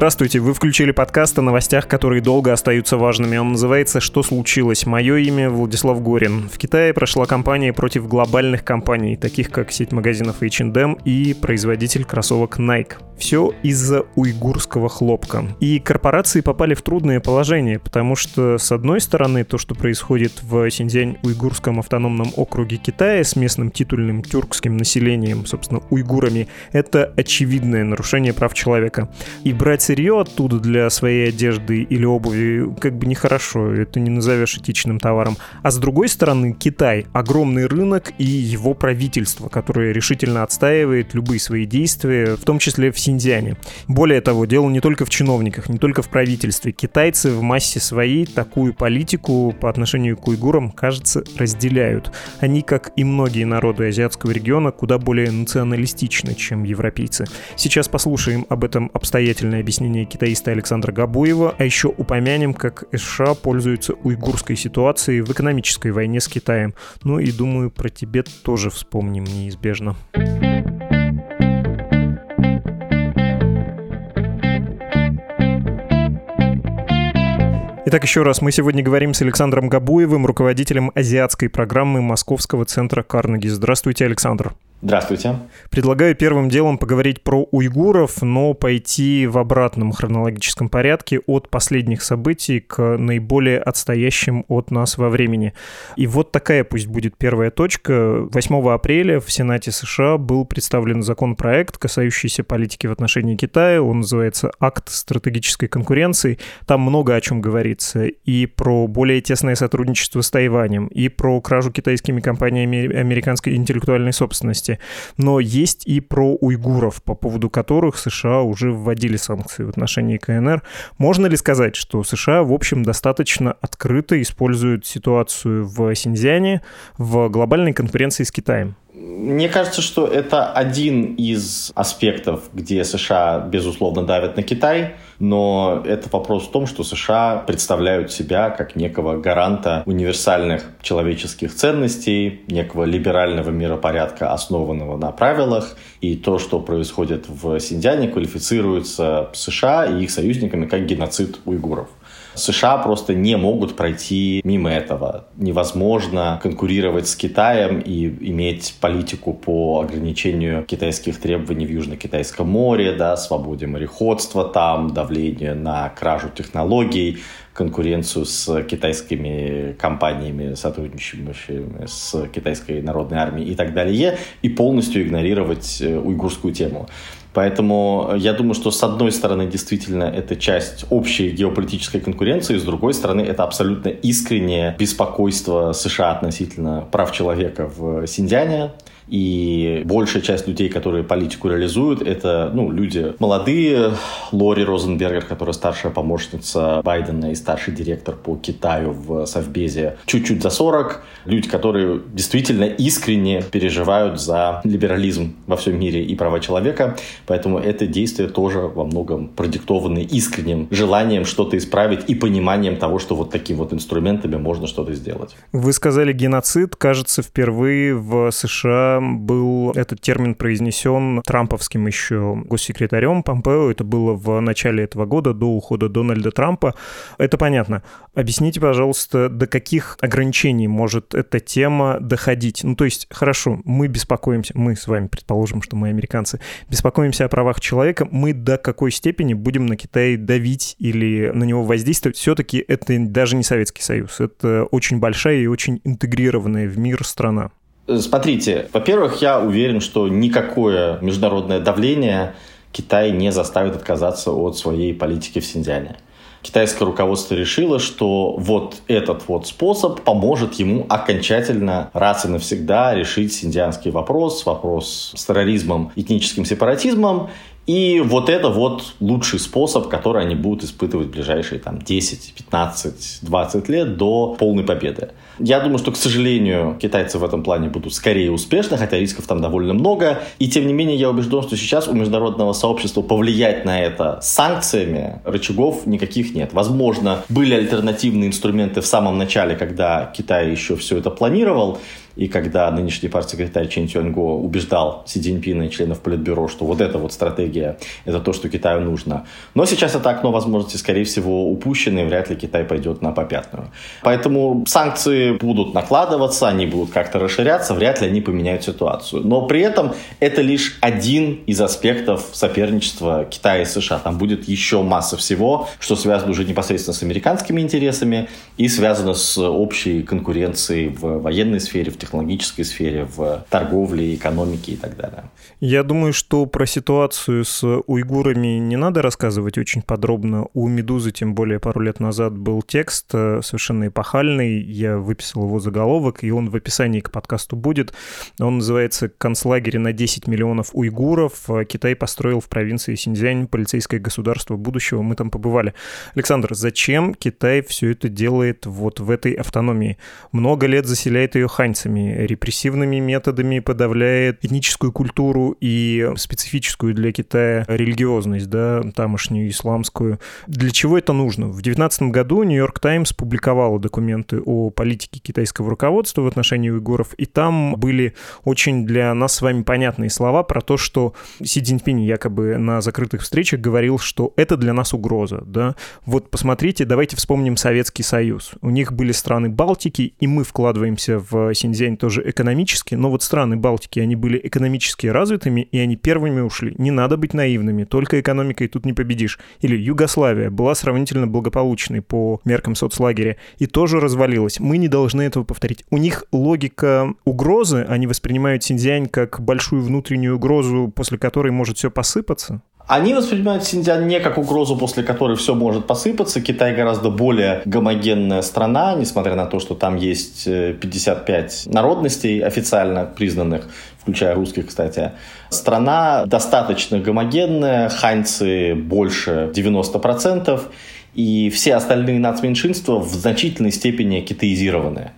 Здравствуйте, вы включили подкаст о новостях, которые долго остаются важными. Он называется «Что случилось?». Мое имя Владислав Горин. В Китае прошла кампания против глобальных компаний, таких как сеть магазинов H&M и производитель кроссовок Nike. Все из-за уйгурского хлопка. И корпорации попали в трудное положение, потому что, с одной стороны, то, что происходит в Синьцзянь-Уйгурском автономном округе Китая с местным титульным тюркским населением, собственно, уйгурами, это очевидное нарушение прав человека. И брать сырье оттуда для своей одежды или обуви как бы нехорошо, это не назовешь этичным товаром. А с другой стороны, Китай — огромный рынок и его правительство, которое решительно отстаивает любые свои действия, в том числе в Синьцзяне. Более того, дело не только в чиновниках, не только в правительстве. Китайцы в массе своей такую политику по отношению к уйгурам, кажется, разделяют. Они, как и многие народы азиатского региона, куда более националистичны, чем европейцы. Сейчас послушаем об этом обстоятельное объяснение китаиста Александра Габуева, а еще упомянем, как США пользуются уйгурской ситуацией в экономической войне с Китаем. Ну и думаю, про Тибет тоже вспомним неизбежно. Итак, еще раз, мы сегодня говорим с Александром Габуевым, руководителем азиатской программы Московского центра Карнеги. Здравствуйте, Александр. Здравствуйте. Предлагаю первым делом поговорить про уйгуров, но пойти в обратном хронологическом порядке от последних событий к наиболее отстоящим от нас во времени. И вот такая пусть будет первая точка. 8 апреля в Сенате США был представлен законопроект, касающийся политики в отношении Китая. Он называется «Акт стратегической конкуренции». Там много о чем говорится. И про более тесное сотрудничество с Тайванем, и про кражу китайскими компаниями американской интеллектуальной собственности части, но есть и про уйгуров, по поводу которых США уже вводили санкции в отношении КНР. Можно ли сказать, что США, в общем, достаточно открыто используют ситуацию в Синьцзяне в глобальной конкуренции с Китаем? Мне кажется, что это один из аспектов, где США, безусловно, давят на Китай, но это вопрос в том, что США представляют себя как некого гаранта универсальных человеческих ценностей, некого либерального миропорядка, основанного на правилах, и то, что происходит в Синьцзяне, квалифицируется США и их союзниками как геноцид уйгуров. США просто не могут пройти мимо этого. Невозможно конкурировать с Китаем и иметь политику по ограничению китайских требований в Южно-Китайском море, да, свободе мореходства там, давление на кражу технологий, конкуренцию с китайскими компаниями, сотрудничающими с китайской народной армией и так далее, и полностью игнорировать э, уйгурскую тему. Поэтому я думаю, что с одной стороны действительно это часть общей геополитической конкуренции, с другой стороны это абсолютно искреннее беспокойство США относительно прав человека в Синьцзяне. И большая часть людей, которые политику реализуют, это ну, люди молодые. Лори Розенбергер, которая старшая помощница Байдена и старший директор по Китаю в Совбезе, чуть-чуть за 40. Люди, которые действительно искренне переживают за либерализм во всем мире и права человека. Поэтому это действие тоже во многом продиктовано искренним желанием что-то исправить и пониманием того, что вот такими вот инструментами можно что-то сделать. Вы сказали геноцид. Кажется, впервые в США был этот термин произнесен трамповским еще госсекретарем Помпео. Это было в начале этого года, до ухода Дональда Трампа. Это понятно. Объясните, пожалуйста, до каких ограничений может эта тема доходить? Ну, то есть, хорошо, мы беспокоимся, мы с вами предположим, что мы американцы, беспокоимся о правах человека, мы до какой степени будем на Китай давить или на него воздействовать? Все-таки это даже не Советский Союз, это очень большая и очень интегрированная в мир страна. Смотрите, во-первых, я уверен, что никакое международное давление Китай не заставит отказаться от своей политики в Синьцзяне. Китайское руководство решило, что вот этот вот способ поможет ему окончательно раз и навсегда решить синдианский вопрос, вопрос с терроризмом, этническим сепаратизмом и вот это вот лучший способ, который они будут испытывать в ближайшие там, 10, 15, 20 лет до полной победы. Я думаю, что, к сожалению, китайцы в этом плане будут скорее успешны, хотя рисков там довольно много. И тем не менее, я убежден, что сейчас у международного сообщества повлиять на это санкциями рычагов никаких нет. Возможно, были альтернативные инструменты в самом начале, когда Китай еще все это планировал, и когда нынешний партсекретарь Чен Цюаньго убеждал Си Цзиньпина и членов Политбюро, что вот эта вот стратегия – это то, что Китаю нужно. Но сейчас это окно возможности, скорее всего, упущено, и вряд ли Китай пойдет на попятную. Поэтому санкции будут накладываться, они будут как-то расширяться, вряд ли они поменяют ситуацию. Но при этом это лишь один из аспектов соперничества Китая и США. Там будет еще масса всего, что связано уже непосредственно с американскими интересами и связано с общей конкуренцией в военной сфере, в технологической сфере, в торговле, экономике и так далее. Я думаю, что про ситуацию с уйгурами не надо рассказывать очень подробно. У «Медузы», тем более пару лет назад, был текст э, совершенно эпохальный. Я выписал его заголовок, и он в описании к подкасту будет. Он называется «Концлагерь на 10 миллионов уйгуров. Китай построил в провинции Синьцзянь полицейское государство будущего». Мы там побывали. Александр, зачем Китай все это делает вот в этой автономии? Много лет заселяет ее ханьцами, репрессивными методами подавляет этническую культуру и специфическую для Китая религиозность, да, тамошнюю исламскую. Для чего это нужно? В 2019 году Нью-Йорк Таймс публиковала документы о политике китайского руководства в отношении уйгуров, и там были очень для нас с вами понятные слова про то, что Си Цзиньпинь якобы на закрытых встречах говорил, что это для нас угроза, да. Вот посмотрите, давайте вспомним Советский Союз. У них были страны Балтики, и мы вкладываемся в Синьцзянь тоже экономически, но вот страны Балтики, они были экономически развитыми, и они первыми ушли. Не надо быть наивными, только экономикой тут не победишь. Или Югославия была сравнительно благополучной по меркам соцлагеря и тоже развалилась. Мы не должны этого повторить. У них логика угрозы, они воспринимают Синьцзянь как большую внутреннюю угрозу, после которой может все посыпаться. Они воспринимают Синьцзян не как угрозу, после которой все может посыпаться. Китай гораздо более гомогенная страна, несмотря на то, что там есть 55 э, народностей официально признанных, включая русских, кстати. Страна достаточно гомогенная, ханьцы больше 90%, и все остальные нацменьшинства в значительной степени китаизированные.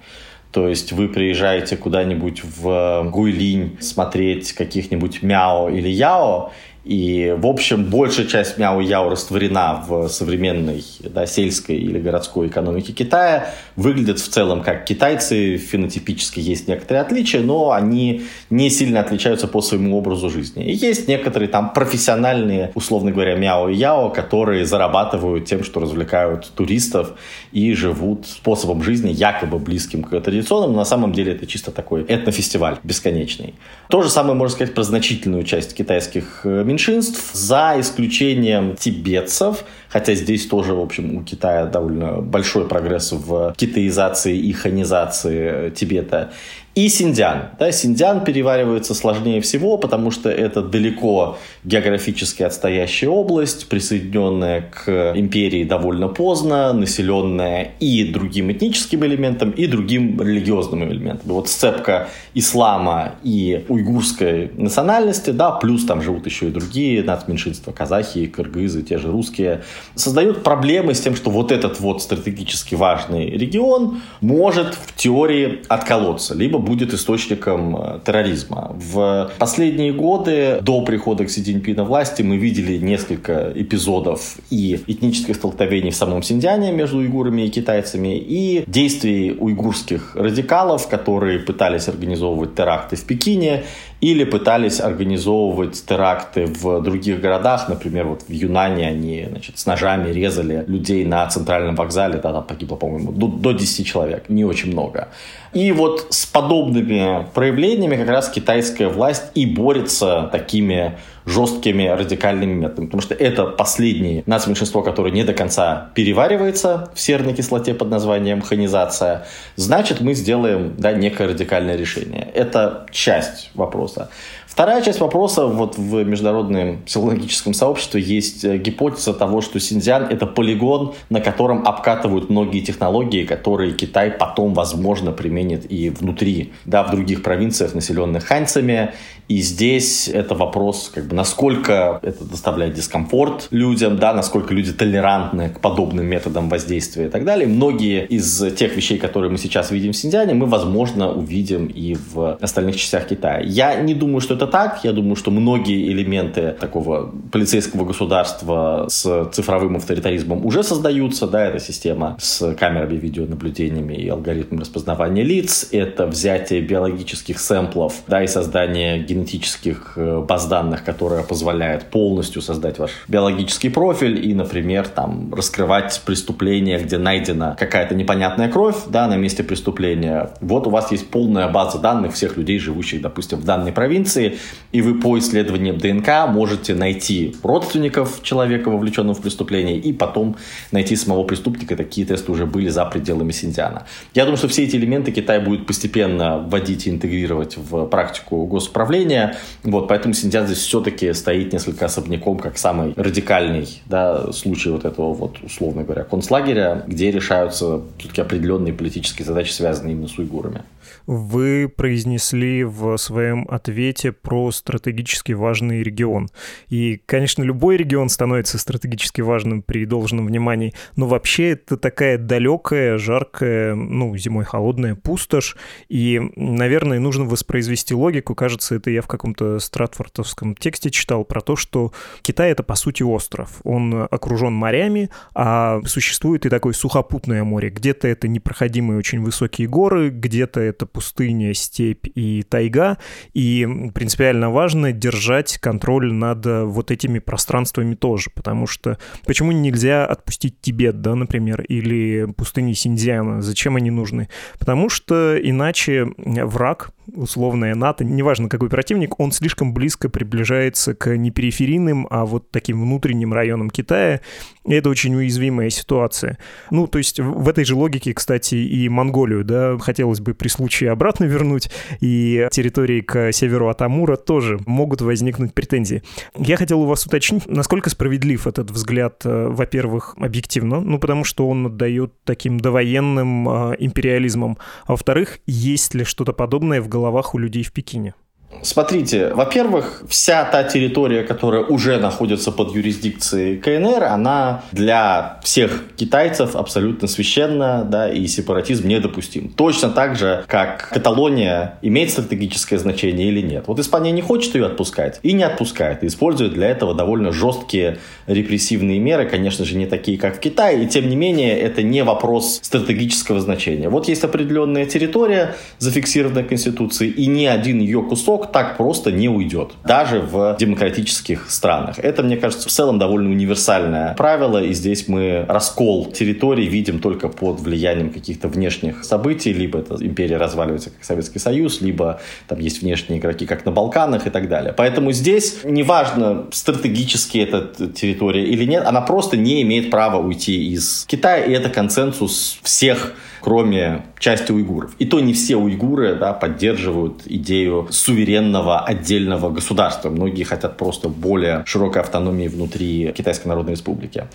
То есть вы приезжаете куда-нибудь в Гуйлинь смотреть каких-нибудь Мяо или Яо, и, в общем, большая часть мяу-яо растворена в современной да, сельской или городской экономике Китая. Выглядят в целом как китайцы, фенотипически есть некоторые отличия, но они не сильно отличаются по своему образу жизни. И есть некоторые там профессиональные, условно говоря, мяо-яо, которые зарабатывают тем, что развлекают туристов и живут способом жизни якобы близким к традиционному. На самом деле это чисто такой этнофестиваль бесконечный. То же самое можно сказать про значительную часть китайских э, меньшинств, за исключением тибетцев, хотя здесь тоже, в общем, у Китая довольно большой прогресс в китаизации и ханизации Тибета и Синдиан. Да, Синдиан переваривается сложнее всего, потому что это далеко географически отстоящая область, присоединенная к империи довольно поздно, населенная и другим этническим элементом, и другим религиозным элементом. Вот сцепка ислама и уйгурской национальности, да, плюс там живут еще и другие нацменьшинства, казахи, кыргызы, те же русские, создают проблемы с тем, что вот этот вот стратегически важный регион может в теории отколоться, либо будет источником э, терроризма. В последние годы до прихода к Си Цзиньпина власти мы видели несколько эпизодов и этнических столкновений в самом Синьцзяне между уйгурами и китайцами, и действий уйгурских радикалов, которые пытались организовывать теракты в Пекине или пытались организовывать теракты в других городах. Например, вот в Юнане они значит, с ножами резали людей на центральном вокзале. Да, там погибло, по-моему, до, до 10 человек. Не очень много. И вот с подобными проявлениями как раз китайская власть и борется такими жесткими радикальными методами. Потому что это последнее нацменьшинство, которое не до конца переваривается в серной кислоте под названием ханизация. Значит, мы сделаем да, некое радикальное решение. Это часть вопроса. Вторая часть вопроса, вот в международном психологическом сообществе есть э, гипотеза того, что Синьцзян – это полигон, на котором обкатывают многие технологии, которые Китай потом, возможно, применит и внутри, да, в других провинциях, населенных ханьцами. И здесь это вопрос, как бы, насколько это доставляет дискомфорт людям, да, насколько люди толерантны к подобным методам воздействия и так далее. Многие из тех вещей, которые мы сейчас видим в Синьцзяне, мы, возможно, увидим и в остальных частях Китая. Я не думаю, что это это так. Я думаю, что многие элементы такого полицейского государства с цифровым авторитаризмом уже создаются. Да, это система с камерами, видеонаблюдениями и алгоритмом распознавания лиц. Это взятие биологических сэмплов да, и создание генетических э, баз данных, которая позволяет полностью создать ваш биологический профиль и, например, там, раскрывать преступление, где найдена какая-то непонятная кровь да, на месте преступления. Вот у вас есть полная база данных всех людей, живущих, допустим, в данной провинции, и вы по исследованиям ДНК можете найти родственников человека, вовлеченного в преступление, и потом найти самого преступника. Такие тесты уже были за пределами Синдиана. Я думаю, что все эти элементы Китай будет постепенно вводить и интегрировать в практику госуправления. Вот, поэтому Синдиан здесь все-таки стоит несколько особняком, как самый радикальный да, случай вот этого вот, условно говоря, концлагеря, где решаются все-таки определенные политические задачи, связанные именно с уйгурами. Вы произнесли в своем ответе про стратегически важный регион. И, конечно, любой регион становится стратегически важным при должном внимании, но вообще это такая далекая, жаркая, ну, зимой холодная пустошь, и, наверное, нужно воспроизвести логику. Кажется, это я в каком-то стратфордовском тексте читал про то, что Китай — это, по сути, остров. Он окружен морями, а существует и такое сухопутное море. Где-то это непроходимые очень высокие горы, где-то это пустыня, степь и тайга, и принципиально важно держать контроль над э, вот этими пространствами тоже, потому что почему нельзя отпустить Тибет, да, например, или пустыни Синьцзяна, зачем они нужны? Потому что иначе враг, условная НАТО, неважно какой противник, он слишком близко приближается к не периферийным, а вот таким внутренним районам Китая, и это очень уязвимая ситуация. Ну, то есть в этой же логике, кстати, и Монголию, да, хотелось бы при случае обратно вернуть, и территории к северу от Амура тоже могут возникнуть претензии. Я хотел у вас уточнить, насколько справедлив этот взгляд, э, во-первых, объективно, ну, потому что он отдает таким довоенным э, империализмом, а во-вторых, есть ли что-то подобное в головах у людей в Пекине? Смотрите, во-первых, вся та территория, которая уже находится под юрисдикцией КНР, она для всех китайцев абсолютно священна, да, и сепаратизм недопустим. Точно так же, как Каталония имеет стратегическое значение или нет. Вот Испания не хочет ее отпускать и не отпускает, и использует для этого довольно жесткие репрессивные меры, конечно же, не такие, как в Китае, и тем не менее это не вопрос стратегического значения. Вот есть определенная территория, зафиксированная Конституцией, и ни один ее кусок так просто не уйдет, даже в демократических странах. Это, мне кажется, в целом довольно универсальное правило, и здесь мы раскол территорий видим только под влиянием каких-то внешних событий, либо это империя разваливается как Советский Союз, либо там есть внешние игроки, как на Балканах и так далее. Поэтому здесь неважно, стратегически эта территория или нет, она просто не имеет права уйти из Китая, и это консенсус всех кроме части уйгуров. И то не все уйгуры да, поддерживают идею суверенного отдельного государства. Многие хотят просто более широкой автономии внутри Китайской Народной Республики.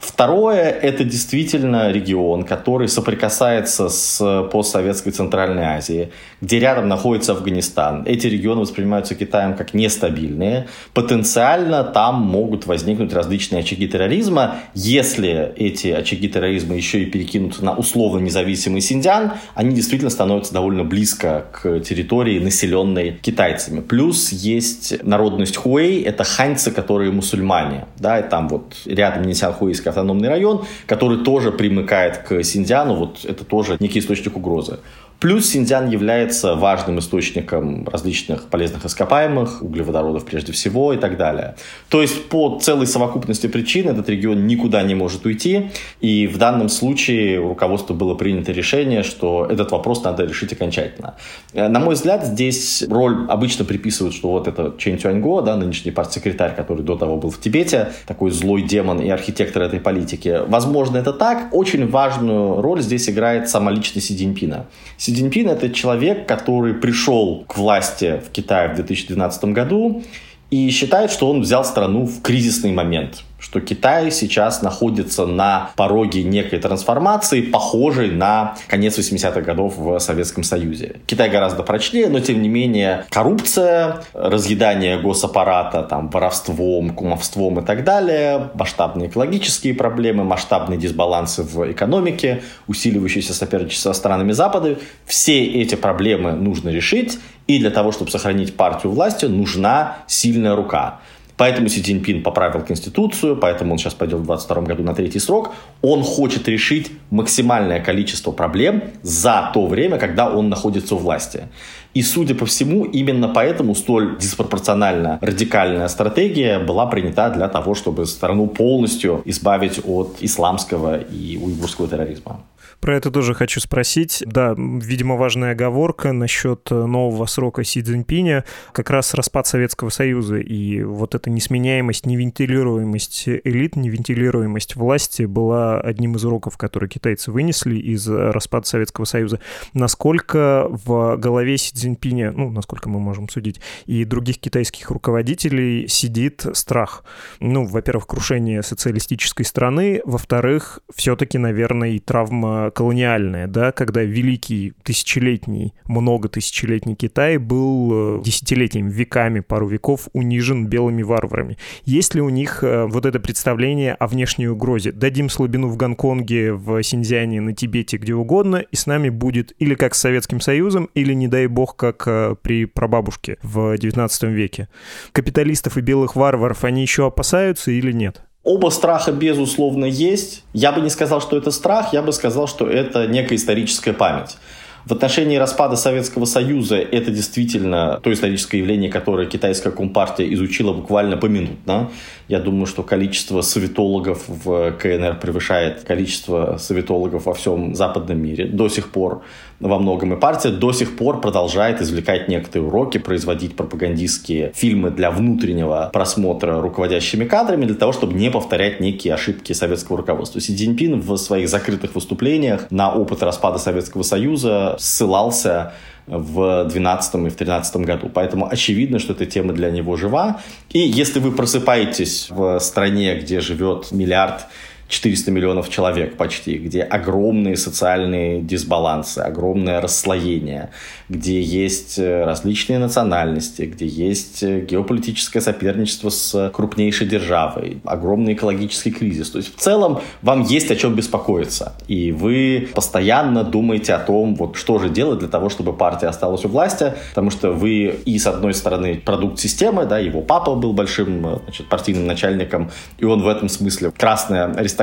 Второе – это действительно регион, который соприкасается с постсоветской Центральной Азией, где рядом находится Афганистан. Эти регионы воспринимаются Китаем как нестабильные. Потенциально там могут возникнуть различные очаги терроризма. Если эти очаги терроризма еще и перекинутся на условно независимый Синьцзян, они действительно становятся довольно близко к территории, населенной китайцами. Плюс есть народность Хуэй, это ханьцы, которые мусульмане. Да, и там вот рядом Нисянхуэйский автономный район, который тоже примыкает к Синьцзяну, вот это тоже некий источник угрозы. Плюс Синьцзян является важным источником различных полезных ископаемых, углеводородов прежде всего и так далее. То есть по целой совокупности причин этот регион никуда не может уйти. И в данном случае у руководства было принято решение, что этот вопрос надо решить окончательно. Э, на мой взгляд, здесь роль обычно приписывают, что вот это Чен Тюаньго, да, нынешний партсекретарь, который до того был в Тибете, такой злой демон и архитектор этой политики. Возможно, это так. Очень важную роль здесь играет сама личность Си Цзиньпина. Си Цзиньпин – это человек, который пришел к власти в Китае в 2012 году и считает, что он взял страну в кризисный момент – что Китай сейчас находится на пороге некой трансформации, похожей на конец 80-х годов в Советском Союзе. Китай гораздо прочнее, но тем не менее коррупция, разъедание госаппарата там, воровством, кумовством и так далее, масштабные экологические проблемы, масштабные дисбалансы в экономике, усиливающееся соперничество со странами Запада. Все эти проблемы нужно решить, и для того, чтобы сохранить партию власти, нужна сильная рука. Поэтому Си Цзиньпин поправил Конституцию, поэтому он сейчас пойдет в 2022 году на третий срок. Он хочет решить максимальное количество проблем за то время, когда он находится у власти. И, судя по всему, именно поэтому столь диспропорционально радикальная стратегия была принята для того, чтобы страну полностью избавить от исламского и уйгурского терроризма. Про это тоже хочу спросить. Да, видимо, важная оговорка насчет нового срока Си Цзиньпиня. Как раз распад Советского Союза и вот эта несменяемость, невентилируемость элит, невентилируемость власти была одним из уроков, которые китайцы вынесли из распада Советского Союза. Насколько в голове Си Цзиньпиня, ну, насколько мы можем судить, и других китайских руководителей сидит страх? Ну, во-первых, крушение социалистической страны, во-вторых, все-таки, наверное, и травма колониальное, да, когда великий тысячелетний, много тысячелетний Китай был э, десятилетиями, веками, пару веков унижен белыми варварами. Есть ли у них э, вот это представление о внешней угрозе? Дадим слабину в Гонконге, в Синьцзяне, на Тибете, где угодно, и с нами будет или как с Советским Союзом, или, не дай бог, как э, при прабабушке в 19 веке. Капиталистов и белых варваров они еще опасаются или нет? Оба страха, безусловно, есть. Я бы не сказал, что это страх, я бы сказал, что это некая историческая память. В отношении распада Советского Союза это действительно то историческое явление, которое китайская компартия изучила буквально поминутно. Я думаю, что количество советологов в КНР превышает количество советологов во всем западном мире до сих пор во многом. И партия до сих пор продолжает извлекать некоторые уроки, производить пропагандистские фильмы для внутреннего просмотра руководящими кадрами, для того, чтобы не повторять некие ошибки советского руководства. Си Цзиньпин в своих закрытых выступлениях на опыт распада Советского Союза ссылался в 2012 и в 2013 году. Поэтому очевидно, что эта тема для него жива. И если вы просыпаетесь в стране, где живет миллиард 400 миллионов человек почти, где огромные социальные дисбалансы, огромное расслоение, где есть э, различные национальности, где есть э, геополитическое соперничество с крупнейшей державой, огромный экологический кризис. То есть в целом вам есть о чем беспокоиться. И вы постоянно думаете о том, вот что же делать для того, чтобы партия осталась у власти, потому что вы и с одной стороны продукт системы, да, его папа был большим э, значит, партийным начальником, и он в этом смысле красная аристократия.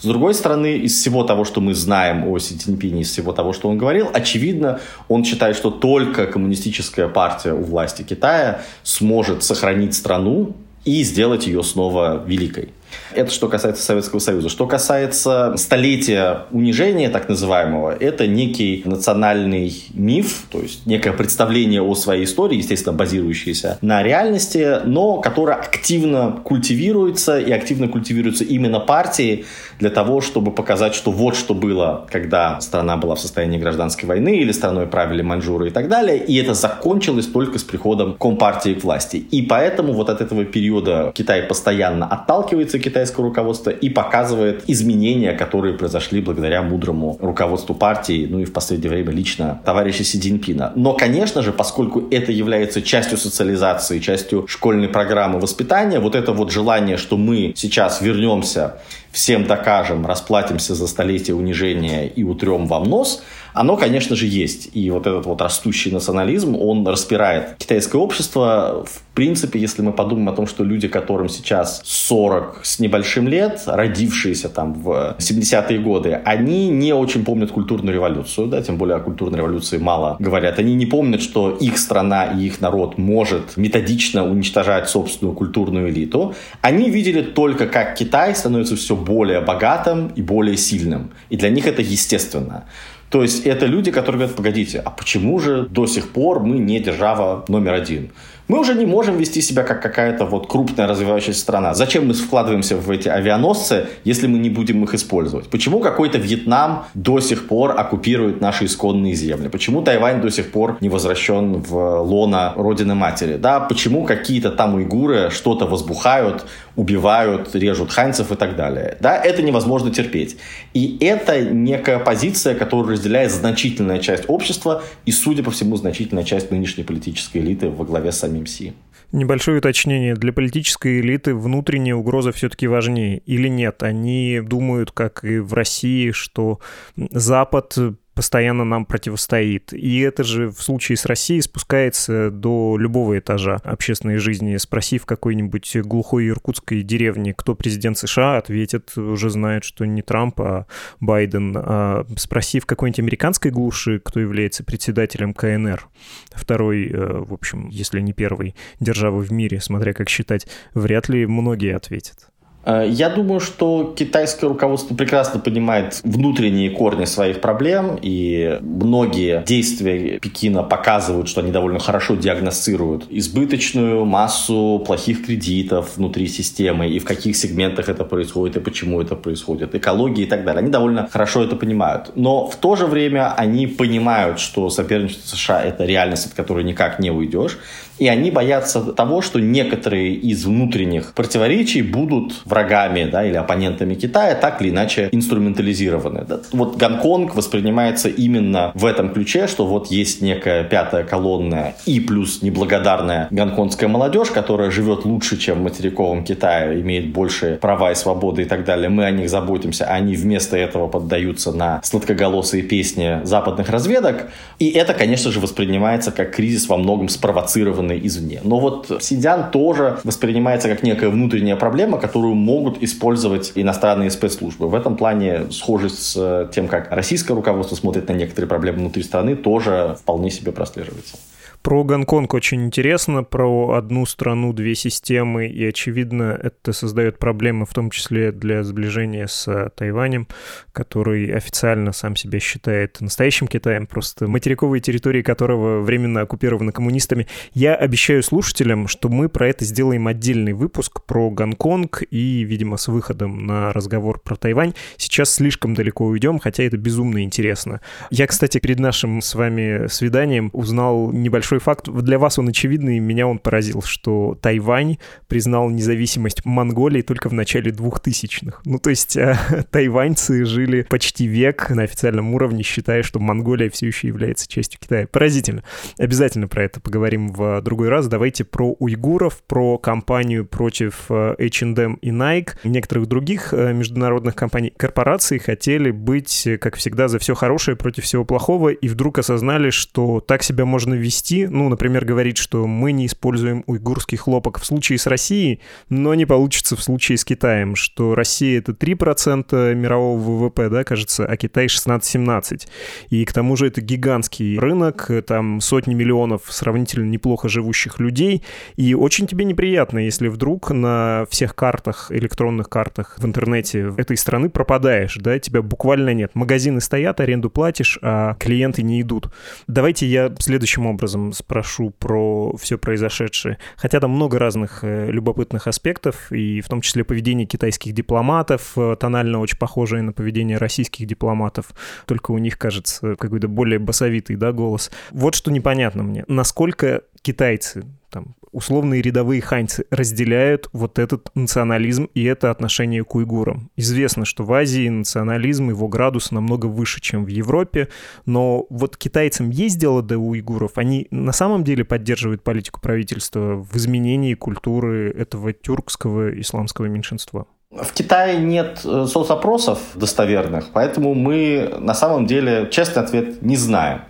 С другой стороны, из всего того, что мы знаем о Си Цзиньпине, из всего того, что он говорил, очевидно, он считает, что только коммунистическая партия у власти Китая сможет сохранить страну и сделать ее снова великой. Это что касается Советского Союза. Что касается столетия унижения, так называемого, это некий национальный миф, то есть некое представление о своей истории, естественно, базирующееся на реальности, но которое активно культивируется и активно культивируется именно партией для того, чтобы показать, что вот что было, когда страна была в состоянии гражданской войны или страной правили маньчжуры и так далее, и это закончилось только с приходом Компартии к власти. И поэтому вот от этого периода Китай постоянно отталкивается китайского руководства и показывает изменения, которые произошли благодаря мудрому руководству партии, ну и в последнее время лично товарища Си Цзиньпина. Но, конечно же, поскольку это является частью социализации, частью школьной программы воспитания, вот это вот желание, что мы сейчас вернемся всем докажем, расплатимся за столетие унижения и утрем вам нос, оно, конечно же, есть. И вот этот вот растущий национализм, он распирает китайское общество. В принципе, если мы подумаем о том, что люди, которым сейчас 40 с небольшим лет, родившиеся там в 70-е годы, они не очень помнят культурную революцию, да, тем более о культурной революции мало говорят. Они не помнят, что их страна и их народ может методично уничтожать собственную культурную элиту. Они видели только, как Китай становится все более богатым и более сильным. И для них это естественно. То есть это люди, которые говорят, погодите, а почему же до сих пор мы не держава номер один? мы уже не можем вести себя как какая-то вот крупная развивающаяся страна. Зачем мы вкладываемся в эти авианосцы, если мы не будем их использовать? Почему какой-то Вьетнам до сих пор оккупирует наши исконные земли? Почему Тайвань до сих пор не возвращен в лона Родины Матери? Да, почему какие-то там уйгуры что-то возбухают убивают, режут ханьцев и так далее. Да, это невозможно терпеть. И это некая позиция, которую разделяет значительная часть общества и, судя по всему, значительная часть нынешней политической элиты во главе с самим Си. Небольшое уточнение. Для политической элиты внутренняя угроза все-таки важнее или нет? Они думают, как и в России, что Запад постоянно нам противостоит. И это же в случае с Россией спускается до любого этажа общественной жизни. Спроси в какой-нибудь глухой иркутской деревне, кто президент США, ответят, уже знают, что не Трамп, а Байден. А спроси в какой-нибудь американской глуши, кто является председателем КНР, второй, э, в общем, если не первый, державы в мире, смотря как считать, вряд ли многие ответят. Э, я думаю, что китайское руководство прекрасно понимает внутренние корни своих проблем, и многие действия Пекина показывают, что они довольно хорошо диагностируют избыточную массу плохих кредитов внутри системы, и в каких сегментах это происходит, и почему это происходит, экологии и так далее. Они довольно хорошо это понимают. Но в то же время они понимают, что соперничество США — это реальность, от которой никак не уйдешь, и они боятся того, что некоторые из внутренних противоречий будут врагами да, или оппонентами Китая так или иначе инструментализированы. Да. Вот Гонконг воспринимается именно в этом ключе, что вот есть некая пятая колонна и плюс неблагодарная гонконгская молодежь, которая живет лучше, чем в материковом Китае, имеет больше права и свободы и так далее. Мы о них заботимся, а они вместо этого поддаются на сладкоголосые песни западных разведок. И это, конечно же, воспринимается как кризис во многом спровоцированный сделаны извне. Но вот Синьцзян тоже воспринимается как некая внутренняя проблема, которую могут использовать иностранные спецслужбы. В этом плане схожесть с тем, как российское руководство смотрит на некоторые проблемы внутри страны, тоже вполне себе прослеживается. Про Гонконг очень интересно, про одну страну, две системы, и, очевидно, это создает проблемы, в том числе для сближения с э, Тайванем, который официально сам себя считает настоящим Китаем, просто материковые территории которого временно оккупированы коммунистами. Я обещаю слушателям, что мы про это сделаем отдельный выпуск про Гонконг и, видимо, с выходом на разговор про Тайвань. Сейчас слишком далеко уйдем, хотя это безумно интересно. Я, кстати, перед нашим с вами свиданием узнал небольшой большой факт. Для вас он очевидный, меня он поразил, что Тайвань признал независимость Монголии только в начале 2000-х. Ну, то есть э, тайваньцы жили почти век на официальном уровне, считая, что Монголия все еще является частью Китая. Поразительно. Обязательно про это поговорим в другой раз. Давайте про уйгуров, про кампанию против э, H&M и Nike, некоторых других э, международных компаний. Корпорации хотели быть, как всегда, за все хорошее против всего плохого, и вдруг осознали, что так себя можно вести, ну, например, говорить, что мы не используем уйгурский хлопок в случае с Россией, но не получится в случае с Китаем, что Россия это 3% мирового ВВП, да, кажется, а Китай 16-17. И к тому же это гигантский рынок, там сотни миллионов сравнительно неплохо живущих людей, и очень тебе неприятно, если вдруг на всех картах, электронных картах в интернете этой страны пропадаешь, да, тебя буквально нет. Магазины стоят, аренду платишь, а клиенты не идут. Давайте я следующим образом спрошу про все произошедшее. Хотя там много разных э, любопытных аспектов, и в том числе поведение китайских дипломатов, э, тонально очень похожее на поведение российских дипломатов, только у них, кажется, какой-то более басовитый да, голос. Вот что непонятно мне. Насколько китайцы там, условные рядовые ханьцы разделяют вот этот национализм и это отношение к уйгурам. Известно, что в Азии национализм, его градус намного выше, чем в Европе, но вот китайцам есть дело до уйгуров, они на самом деле поддерживают политику правительства в изменении культуры этого тюркского исламского меньшинства. В Китае нет э, соцопросов достоверных, поэтому мы на самом деле честный ответ не знаем.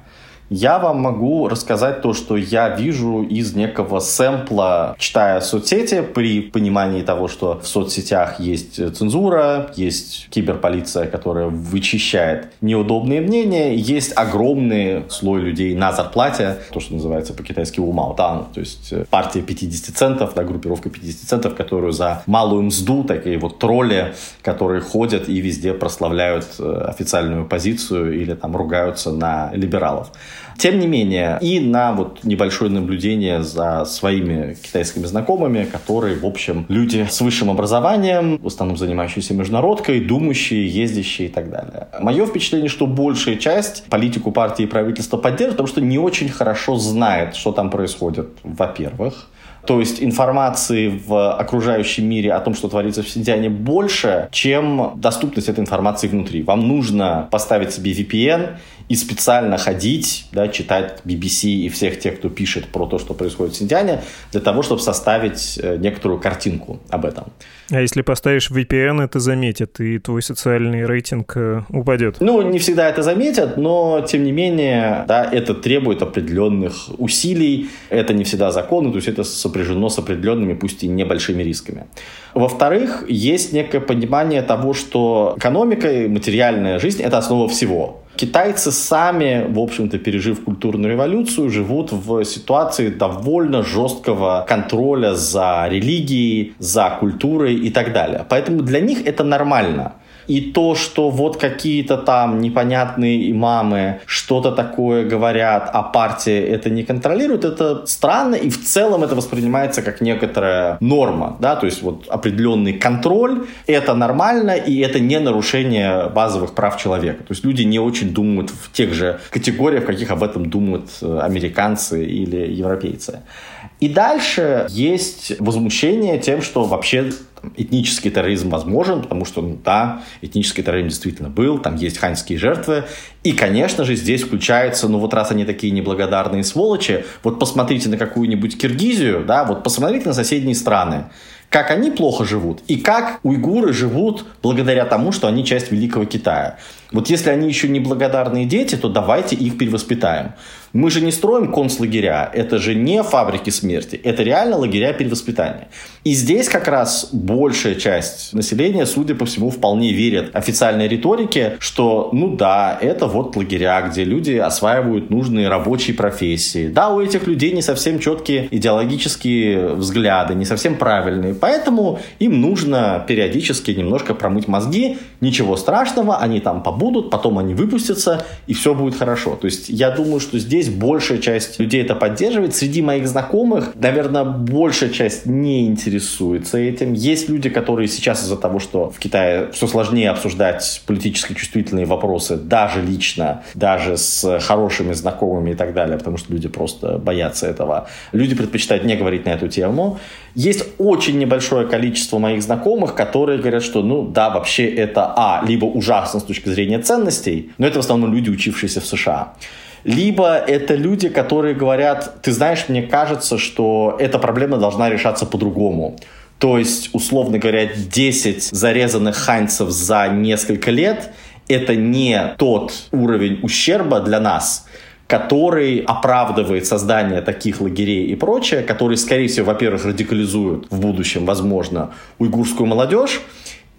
Я вам могу рассказать то, что я вижу из некого сэмпла, читая соцсети, при понимании того, что в соцсетях есть цензура, есть киберполиция, которая вычищает неудобные мнения, есть огромный слой людей на зарплате, то, что называется по-китайски умаутан, то есть партия 50 центов, да, группировка 50 центов, которую за малую мзду, такие вот тролли, которые ходят и везде прославляют э, официальную позицию или там ругаются на либералов. Тем не менее, и на вот небольшое наблюдение за своими китайскими знакомыми, которые, в общем, люди с высшим образованием, в основном занимающиеся международкой, думающие, ездящие и так далее. Мое впечатление, что большая часть политику партии и правительства поддерживает, потому что не очень хорошо знает, что там происходит, во-первых. То есть информации в окружающем мире о том, что творится в Синьцзяне, больше, чем доступность этой информации внутри. Вам нужно поставить себе VPN и специально ходить, да, читать BBC и всех тех, кто пишет про то, что происходит в Синьцзяне, для того, чтобы составить э, некоторую картинку об этом. А если поставишь VPN, это заметят, и твой социальный рейтинг э, упадет? Ну, не всегда это заметят, но, тем не менее, да, это требует определенных усилий, это не всегда законно, то есть это сопряжено с определенными, пусть и небольшими рисками. Во-вторых, есть некое понимание того, что экономика и материальная жизнь – это основа всего. Китайцы сами, в общем-то, пережив культурную революцию, живут в ситуации довольно жесткого контроля за религией, за культурой и так далее. Поэтому для них это нормально. И то, что вот какие-то там непонятные имамы что-то такое говорят, а партия это не контролирует, это странно, и в целом это воспринимается как некоторая норма, да, то есть вот определенный контроль, это нормально, и это не нарушение базовых прав человека. То есть люди не очень думают в тех же категориях, в каких об этом думают э, американцы или европейцы. И дальше есть возмущение тем, что вообще этнический терроризм возможен, потому что, ну, да, этнический терроризм действительно был, там есть ханьские жертвы. И, конечно же, здесь включается, ну вот раз они такие неблагодарные сволочи, вот посмотрите на какую-нибудь Киргизию, да, вот посмотрите на соседние страны как они плохо живут и как уйгуры живут благодаря тому, что они часть Великого Китая. Вот если они еще не благодарные дети, то давайте их перевоспитаем. Мы же не строим концлагеря, это же не фабрики смерти, это реально лагеря перевоспитания. И здесь как раз большая часть населения, судя по всему, вполне верит официальной риторике, что, ну да, это вот лагеря, где люди осваивают нужные рабочие профессии. Да, у этих людей не совсем четкие идеологические взгляды, не совсем правильные, поэтому им нужно периодически немножко промыть мозги, ничего страшного, они там побудут будут, потом они выпустятся, и все будет хорошо. То есть я думаю, что здесь большая часть людей это поддерживает. Среди моих знакомых, наверное, большая часть не интересуется этим. Есть люди, которые сейчас из-за того, что в Китае все сложнее обсуждать политически чувствительные вопросы, даже лично, даже с хорошими знакомыми и так далее, потому что люди просто боятся этого. Люди предпочитают не говорить на эту тему. Есть очень небольшое количество моих знакомых, которые говорят, что, ну да, вообще это, а, либо ужасно с точки зрения ценностей, но это в основном люди, учившиеся в США. Либо это люди, которые говорят, ты знаешь, мне кажется, что эта проблема должна решаться по-другому. То есть, условно говоря, 10 зарезанных ханьцев за несколько лет – это не тот уровень ущерба для нас, который оправдывает создание таких лагерей и прочее, которые, скорее всего, во-первых, радикализуют в будущем, возможно, уйгурскую молодежь,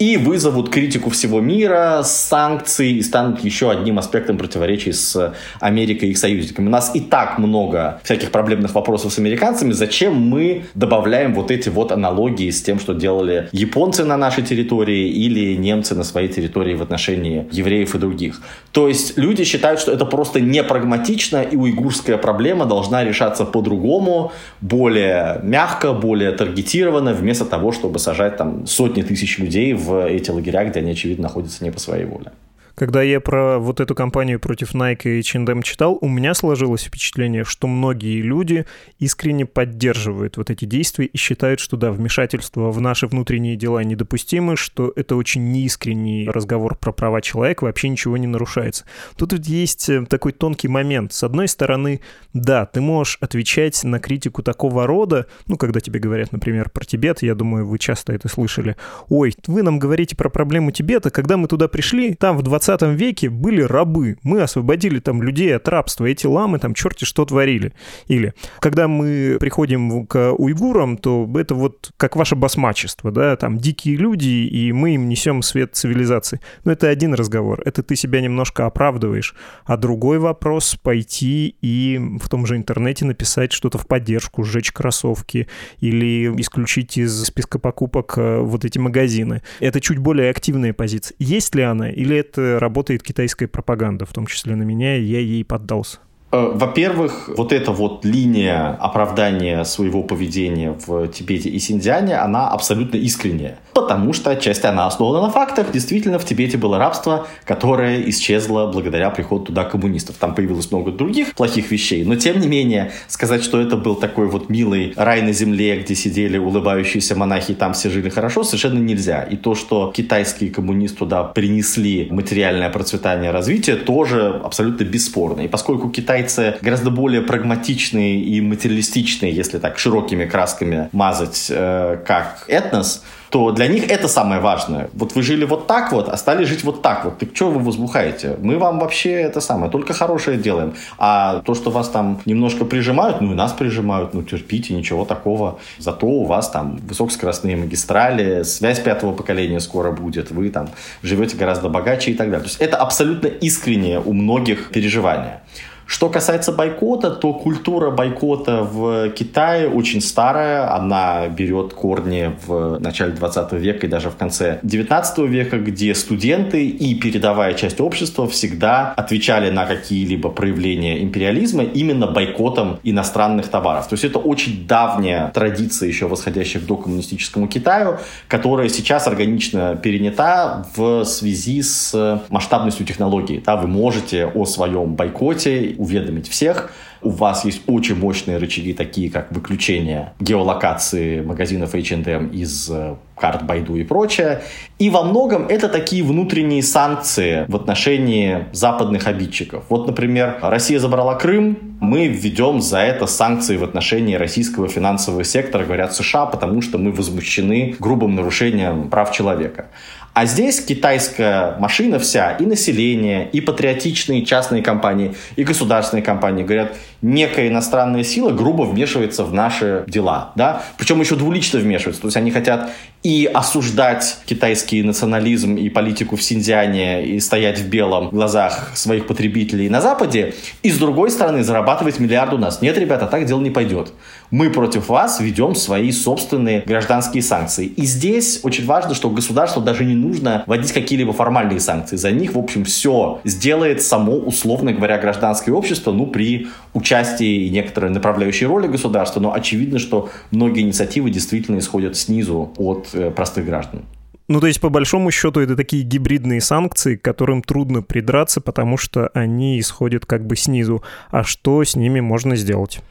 и вызовут критику всего мира, санкции и станут еще одним аспектом противоречий с Америкой и их союзниками. У нас и так много всяких проблемных вопросов с американцами. Зачем мы добавляем вот эти вот аналогии с тем, что делали японцы на нашей территории или немцы на своей территории в отношении евреев и других? То есть люди считают, что это просто не прагматично, и уйгурская проблема должна решаться по-другому, более мягко, более таргетированно, вместо того, чтобы сажать там сотни тысяч людей в эти лагеря, где они, очевидно, находятся не по своей воле. Когда я про вот эту кампанию против Nike и H&M читал, у меня сложилось впечатление, что многие люди искренне поддерживают вот эти действия и считают, что да, вмешательство в наши внутренние дела недопустимы, что это очень неискренний разговор про права человека, вообще ничего не нарушается. Тут ведь есть э, такой тонкий момент. С одной стороны, да, ты можешь отвечать на критику такого рода, ну, когда тебе говорят, например, про Тибет, я думаю, вы часто это слышали. Ой, вы нам говорите про проблему Тибета, когда мы туда пришли, там в 20 20 веке были рабы. Мы освободили там людей от рабства. Эти ламы там черти что творили. Или когда мы приходим к уйгурам, то это вот как ваше басмачество, да, там дикие люди, и мы им несем свет цивилизации. Но это один разговор. Это ты себя немножко оправдываешь. А другой вопрос — пойти и в том же интернете написать что-то в поддержку, сжечь кроссовки или исключить из списка покупок э, вот эти магазины. Это чуть более активная позиция. Есть ли она или это работает китайская пропаганда, в том числе на меня, и я ей поддался. Э, во-первых, вот эта вот линия оправдания своего поведения в Тибете и Синьцзяне, она абсолютно искренняя. Потому что отчасти она основана на фактах. Действительно, в Тибете было рабство, которое исчезло благодаря приходу туда коммунистов. Там появилось много других плохих вещей. Но, тем не менее, сказать, что это был такой вот милый рай на земле, где сидели улыбающиеся монахи там все жили хорошо, совершенно нельзя. И то, что китайские коммунисты туда принесли материальное процветание, развитие, тоже абсолютно бесспорно. И поскольку Китай китайцы гораздо более прагматичные и материалистичные, если так широкими красками мазать, э, как этнос, то для них это самое важное. Вот вы жили вот так вот, а стали жить вот так вот. Так что вы возбухаете? Мы вам вообще это самое, только хорошее делаем. А то, что вас там немножко прижимают, ну и нас прижимают, ну терпите, ничего такого. Зато у вас там высокоскоростные магистрали, связь пятого поколения скоро будет, вы там живете гораздо богаче и так далее. То есть это абсолютно искреннее у многих переживания. Что касается бойкота, то культура бойкота в Китае очень старая. Она берет корни в начале 20 века и даже в конце 19 века, где студенты и передовая часть общества всегда отвечали на какие-либо проявления империализма именно бойкотом иностранных товаров. То есть это очень давняя традиция, еще восходящая к докоммунистическому Китаю, которая сейчас органично перенята в связи с масштабностью технологий. Да, вы можете о своем бойкоте уведомить всех. У вас есть очень мощные рычаги, такие как выключение геолокации магазинов H&M из э, карт Байду и прочее. И во многом это такие внутренние санкции в отношении западных обидчиков. Вот, например, Россия забрала Крым, мы введем за это санкции в отношении российского финансового сектора, говорят США, потому что мы возмущены грубым нарушением прав человека. А здесь китайская машина вся, и население, и патриотичные частные компании, и государственные компании говорят, некая иностранная сила грубо вмешивается в наши дела. Да? Причем еще двулично вмешивается. То есть они хотят и осуждать китайский национализм и политику в Синьцзяне и стоять в белом в глазах своих потребителей на Западе, и с другой стороны зарабатывать миллиард у нас. Нет, ребята, так дело не пойдет. Мы против вас ведем свои собственные гражданские санкции. И здесь очень важно, что государству даже не нужно вводить какие-либо формальные санкции. За них, в общем, все сделает само, условно говоря, гражданское общество, ну, при участии и некоторой направляющей роли государства. Но очевидно, что многие инициативы действительно исходят снизу от простых граждан. Ну, то есть, по большому счету, это такие гибридные санкции, к которым трудно придраться, потому что они исходят как бы снизу. А что с ними можно сделать?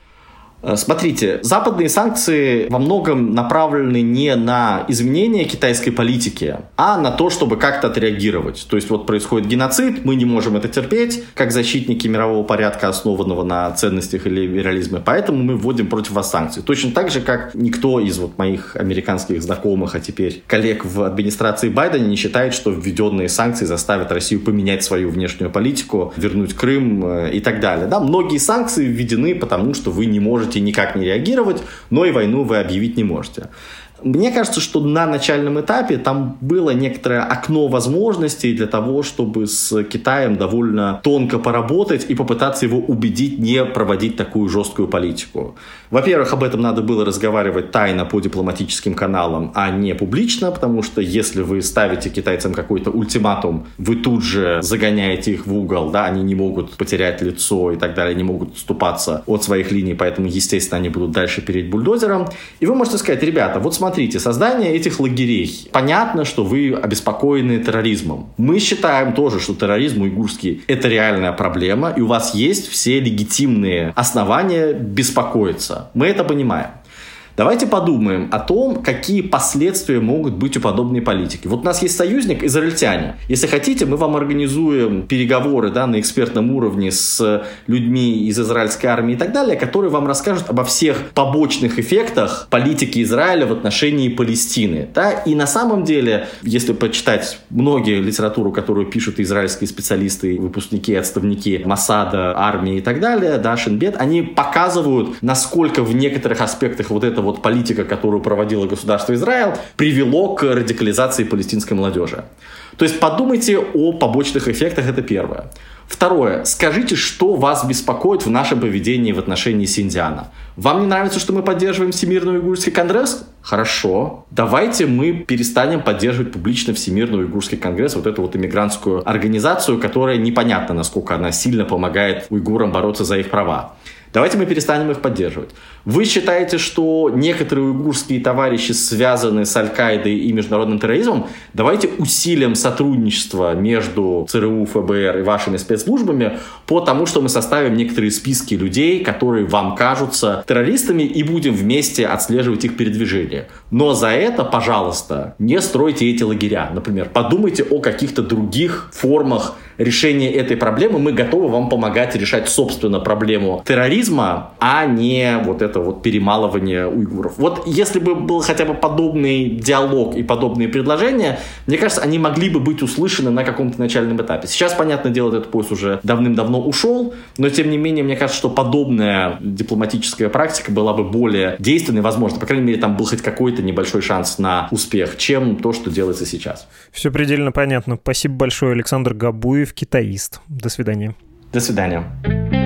Э, смотрите, западные санкции во многом направлены не на изменение китайской политики, а на то, чтобы как-то отреагировать. То есть вот происходит геноцид, мы не можем это терпеть, как защитники мирового порядка, основанного на ценностях или либерализме, поэтому мы вводим против вас санкции. Точно так же, как никто из вот моих американских знакомых, а теперь коллег в администрации Байдена не считает, что введенные санкции заставят Россию поменять свою внешнюю политику, вернуть Крым э, и так далее. Да, многие санкции введены, потому что вы не можете можете никак не реагировать, но и войну вы объявить не можете. Мне кажется, что на начальном этапе там было некоторое окно возможностей для того, чтобы с Китаем довольно тонко поработать и попытаться его убедить не проводить такую жесткую политику. Во-первых, об этом надо было разговаривать тайно по дипломатическим каналам, а не публично, потому что если вы ставите китайцам какой-то ультиматум, вы тут же загоняете их в угол, да, они не могут потерять лицо и так далее, не могут отступаться от своих линий, поэтому, естественно, они будут дальше переть бульдозером. И вы можете сказать, ребята, вот смотрите, создание этих лагерей, понятно, что вы обеспокоены терроризмом. Мы считаем тоже, что терроризм уйгурский – это реальная проблема, и у вас есть все легитимные основания беспокоиться. Мы это понимаем. Давайте подумаем о том, какие последствия могут быть у подобной политики. Вот у нас есть союзник израильтяне. Если хотите, мы вам организуем переговоры да, на экспертном уровне с людьми из израильской армии и так далее, которые вам расскажут обо всех побочных эффектах политики Израиля в отношении Палестины. Да? И на самом деле, если почитать многие литературу, которую пишут израильские специалисты, выпускники, отставники Масада, армии и так далее, да, Шинбет, они показывают, насколько в некоторых аспектах вот этого вот политика, которую проводило государство Израиль, привело к радикализации палестинской молодежи. То есть подумайте о побочных эффектах, это первое. Второе. Скажите, что вас беспокоит в нашем поведении в отношении Синдиана. Вам не нравится, что мы поддерживаем Всемирный уйгурский конгресс? Хорошо. Давайте мы перестанем поддерживать публично Всемирный уйгурский конгресс, вот эту вот иммигрантскую организацию, которая непонятно, насколько она сильно помогает уйгурам бороться за их права. Давайте мы перестанем их поддерживать. Вы считаете, что некоторые уйгурские товарищи связаны с Аль-Каидой и международным терроризмом? Давайте усилим сотрудничество между ЦРУ, ФБР и вашими спецслужбами по тому, что мы составим некоторые списки людей, которые вам кажутся террористами, и будем вместе отслеживать их передвижение. Но за это, пожалуйста, не стройте эти лагеря. Например, подумайте о каких-то других формах решения этой проблемы. Мы готовы вам помогать решать, собственно, проблему терроризма, а не вот это вот перемалывание уйгуров. Вот если бы был хотя бы подобный диалог и подобные предложения, мне кажется, они могли бы быть услышаны на каком-то начальном этапе. Сейчас, понятное дело, этот поезд уже давным-давно ушел, но тем не менее, мне кажется, что подобная дипломатическая практика была бы более действенной, возможно. По крайней мере, там был хоть какой-то небольшой шанс на успех, чем то, что делается сейчас. Все предельно понятно. Спасибо большое, Александр Габуев, китаист. До свидания. До свидания.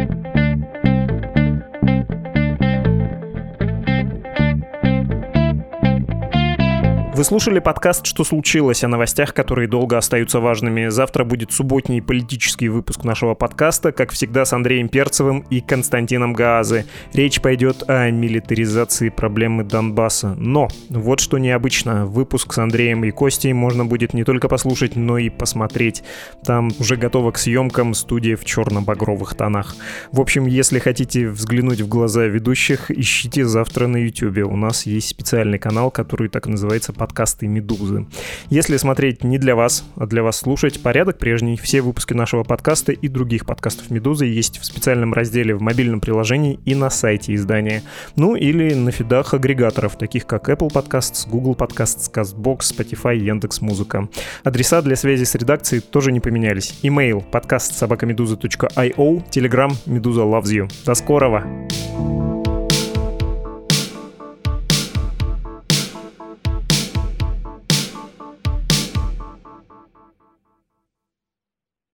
Вы слушали подкаст «Что случилось?» о новостях, которые долго остаются важными. Завтра будет субботний политический выпуск нашего подкаста, как всегда, с Андреем Перцевым и Константином Гаазы. Речь пойдет о милитаризации проблемы Донбасса. Но вот что необычно. Выпуск с Андреем и Костей можно будет не только послушать, но и посмотреть. Там уже готова к съемкам студия в черно-багровых тонах. В общем, если хотите взглянуть в глаза ведущих, ищите завтра на YouTube. У нас есть специальный канал, который так называется подкасты «Медузы». Если смотреть не для вас, а для вас слушать, порядок прежний. Все выпуски нашего подкаста и других подкастов «Медузы» есть в специальном разделе в мобильном приложении и на сайте издания. Ну или на фидах агрегаторов, таких как Apple Podcasts, Google Podcasts, CastBox, Spotify, Яндекс.Музыка. Адреса для связи с редакцией тоже не поменялись. Email подкаст собакамедуза.io, Telegram Медуза loves you. До скорого! thank you